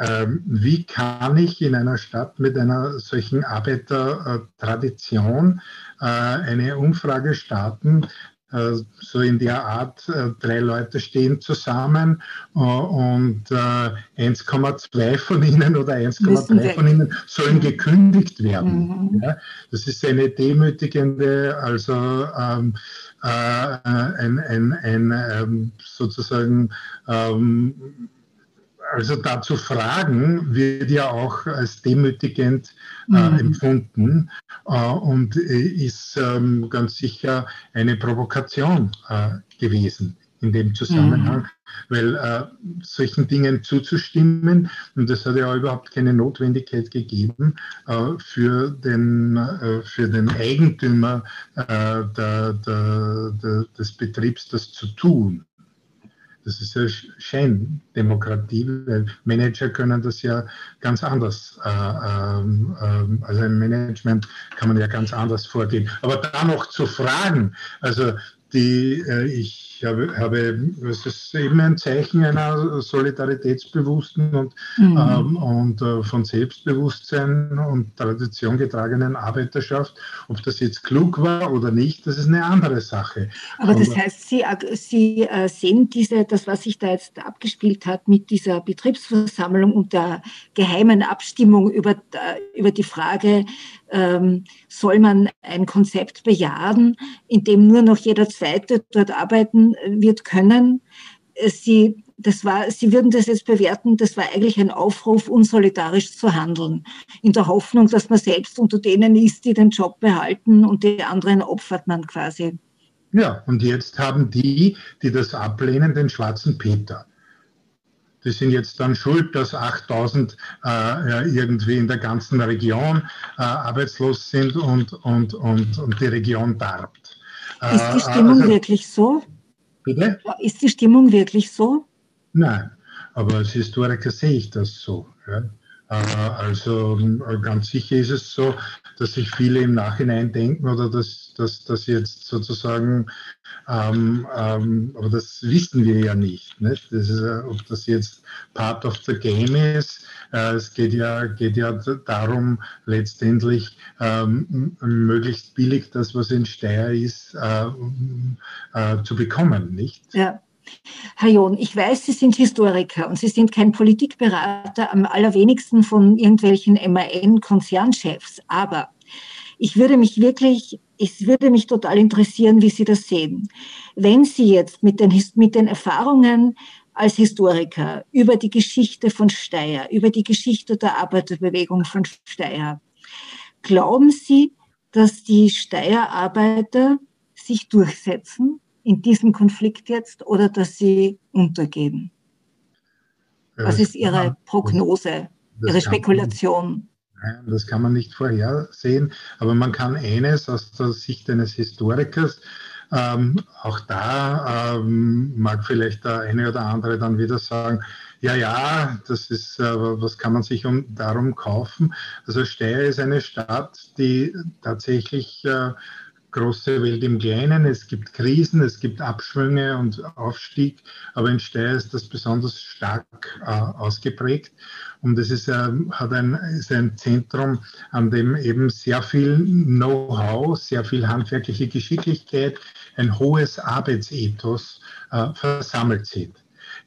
ähm, wie kann ich in einer Stadt mit einer solchen Arbeitertradition äh, eine Umfrage starten, so in der Art, äh, drei Leute stehen zusammen äh, und 1,2 von ihnen oder 1,3 von ihnen sollen gekündigt werden. Mhm. das ist eine demütigende, also ähm, ein, ein, ein ähm, sozusagen ähm, also dazu fragen wird ja auch als demütigend äh, mhm. empfunden äh, und ist ähm, ganz sicher eine Provokation äh, gewesen in dem Zusammenhang, mhm. weil äh, solchen Dingen zuzustimmen, und das hat ja überhaupt keine Notwendigkeit gegeben, äh, für, den, äh, für den Eigentümer äh, der, der, der, des Betriebs das zu tun. Das ist ja Scheindemokratie, weil Manager können das ja ganz anders, äh, äh, also im Management kann man ja ganz anders vorgehen. Aber da noch zu fragen, also die äh, ich habe, habe, es ist eben ein Zeichen einer solidaritätsbewussten und, mhm. ähm, und äh, von Selbstbewusstsein und Tradition getragenen Arbeiterschaft. Ob das jetzt klug war oder nicht, das ist eine andere Sache. Aber das heißt, Sie, Sie äh, sehen diese, das, was sich da jetzt abgespielt hat mit dieser Betriebsversammlung und der geheimen Abstimmung über, äh, über die Frage, ähm, soll man ein Konzept bejahen, in dem nur noch jeder Zweite dort arbeiten wird können. Sie, das war, Sie würden das jetzt bewerten, das war eigentlich ein Aufruf, unsolidarisch zu handeln, in der Hoffnung, dass man selbst unter denen ist, die den Job behalten und die anderen opfert man quasi. Ja, und jetzt haben die, die das ablehnen, den schwarzen Peter die sind jetzt dann schuld, dass 8000 äh, irgendwie in der ganzen Region äh, arbeitslos sind und, und, und, und die Region darbt. Ist die äh, Stimmung also, wirklich so? Bitte? Ist die Stimmung wirklich so? Nein, aber als Historiker sehe ich das so. Ja. Äh, also ganz sicher ist es so, dass sich viele im Nachhinein denken oder dass, dass, dass jetzt sozusagen, ähm, ähm, aber das wissen wir ja nicht. nicht? Das ist, ob das jetzt part of the game ist. Äh, es geht ja, geht ja darum, letztendlich ähm, möglichst billig das, was in Steyr ist, äh, äh, zu bekommen. Nicht? Ja. Herr John, ich weiß, Sie sind Historiker und Sie sind kein Politikberater, am allerwenigsten von irgendwelchen MAN-Konzernchefs. Aber ich würde mich wirklich, es würde mich total interessieren, wie Sie das sehen. Wenn Sie jetzt mit den, mit den Erfahrungen als Historiker über die Geschichte von Steyr, über die Geschichte der Arbeiterbewegung von Steyr, glauben Sie, dass die Steyr-Arbeiter sich durchsetzen? In diesem Konflikt jetzt oder dass sie untergehen? Was ist Ihre Prognose, Ihre Spekulation? Nein, das kann man nicht vorhersehen, aber man kann eines aus der Sicht eines Historikers, ähm, auch da ähm, mag vielleicht der eine oder andere dann wieder sagen, ja, ja, das ist, äh, was kann man sich um, darum kaufen? Also Steyr ist eine Stadt, die tatsächlich äh, große Welt im Kleinen. Es gibt Krisen, es gibt Abschwünge und Aufstieg, aber in Steyr ist das besonders stark äh, ausgeprägt. Und es ist, äh, hat ein, ist ein Zentrum, an dem eben sehr viel Know-how, sehr viel handwerkliche Geschicklichkeit, ein hohes Arbeitsethos äh, versammelt sind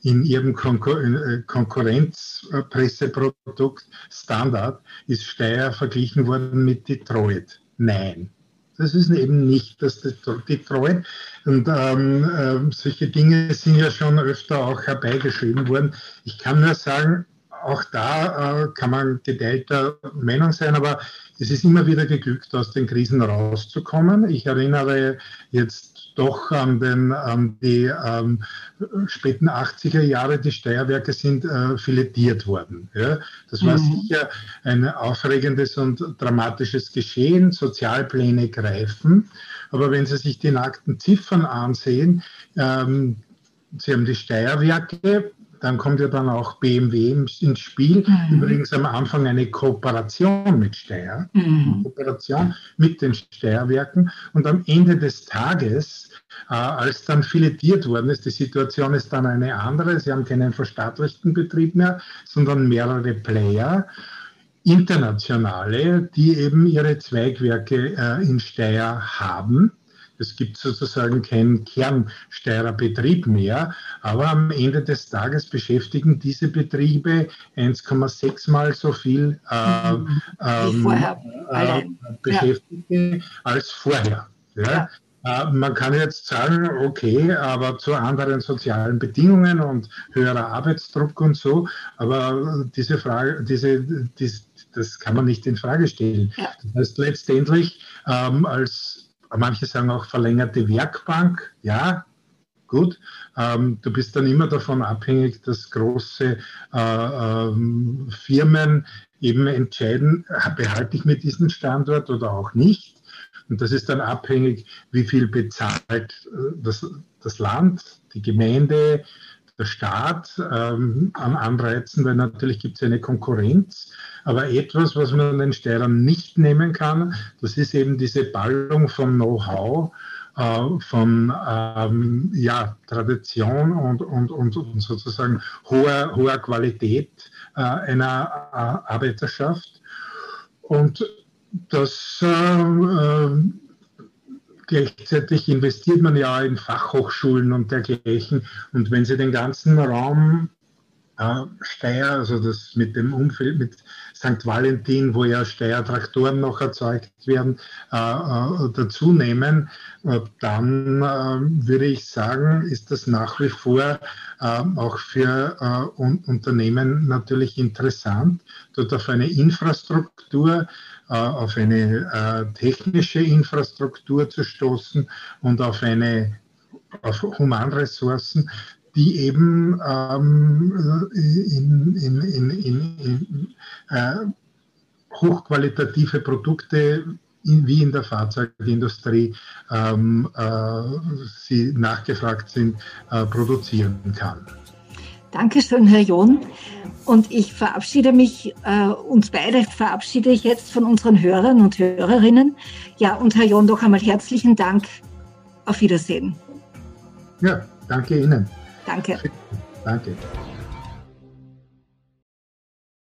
in ihrem Konkur äh, Konkurrenzpresseprodukt Standard ist Steyr verglichen worden mit Detroit. Nein, das ist eben nicht das Detroit. Und ähm, äh, solche Dinge sind ja schon öfter auch herbeigeschrieben worden. Ich kann nur sagen, auch da äh, kann man geteilter Meinung sein, aber es ist immer wieder geglückt, aus den Krisen rauszukommen. Ich erinnere jetzt doch an, den, an die ähm, späten 80er Jahre, die Steuerwerke sind äh, filetiert worden. Ja? Das war mhm. sicher ein aufregendes und dramatisches Geschehen. Sozialpläne greifen. Aber wenn Sie sich die nackten Ziffern ansehen, ähm, Sie haben die Steuerwerke, dann kommt ja dann auch BMW ins Spiel. Mhm. Übrigens am Anfang eine Kooperation mit Steyr, mhm. Kooperation mit den Steyerwerken. Und am Ende des Tages, äh, als dann filetiert worden ist, die Situation ist dann eine andere. Sie haben keinen verstaatlichten Betrieb mehr, sondern mehrere Player internationale, die eben ihre Zweigwerke äh, in Steyr haben. Es gibt sozusagen keinen Kernsteirer Betrieb mehr, aber am Ende des Tages beschäftigen diese Betriebe 1,6 mal so viel äh, ähm, äh, Beschäftigte ja. als vorher. Ja? Ja. Äh, man kann jetzt sagen, okay, aber zu anderen sozialen Bedingungen und höherer Arbeitsdruck und so, aber diese Frage, diese, diese das kann man nicht in Frage stellen. Ja. Das heißt, letztendlich ähm, als manche sagen auch verlängerte Werkbank, ja, gut. Ähm, du bist dann immer davon abhängig, dass große äh, ähm, Firmen eben entscheiden, behalte ich mir diesen Standort oder auch nicht. Und das ist dann abhängig, wie viel bezahlt äh, das, das Land, die Gemeinde, der Staat ähm, an Anreizen, weil natürlich gibt es eine Konkurrenz. Aber etwas, was man den Steirern nicht nehmen kann, das ist eben diese Ballung von Know-how äh, von ähm, ja, Tradition und, und, und, und, sozusagen hoher, hoher Qualität äh, einer äh, Arbeiterschaft. Und das äh, gleichzeitig investiert man ja in Fachhochschulen und dergleichen. Und wenn Sie den ganzen Raum äh, Steyr, also das mit dem Umfeld, mit St. Valentin, wo ja Steyr-Traktoren noch erzeugt werden, äh, äh, dazu nehmen, äh, dann äh, würde ich sagen, ist das nach wie vor äh, auch für un Unternehmen natürlich interessant, dort auf eine Infrastruktur, auf eine technische Infrastruktur zu stoßen und auf eine auf Humanressourcen, die eben ähm, in, in, in, in äh, hochqualitative Produkte wie in der Fahrzeugindustrie ähm, äh, sie nachgefragt sind, äh, produzieren kann. Dankeschön, Herr John. Und ich verabschiede mich, äh, uns beide verabschiede ich jetzt von unseren Hörern und Hörerinnen. Ja, und Herr John, doch einmal herzlichen Dank. Auf Wiedersehen. Ja, danke Ihnen. Danke. Danke.